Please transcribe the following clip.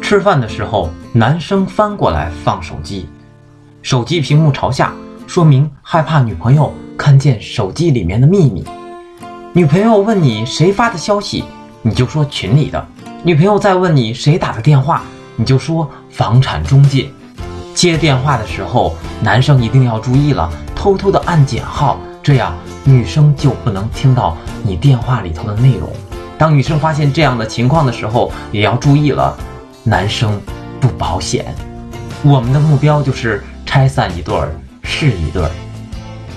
吃饭的时候，男生翻过来放手机，手机屏幕朝下，说明害怕女朋友看见手机里面的秘密。女朋友问你谁发的消息，你就说群里的。女朋友再问你谁打的电话，你就说房产中介。接电话的时候，男生一定要注意了，偷偷的按减号，这样女生就不能听到你电话里头的内容。当女生发现这样的情况的时候，也要注意了，男生不保险。我们的目标就是拆散一对儿是一对儿。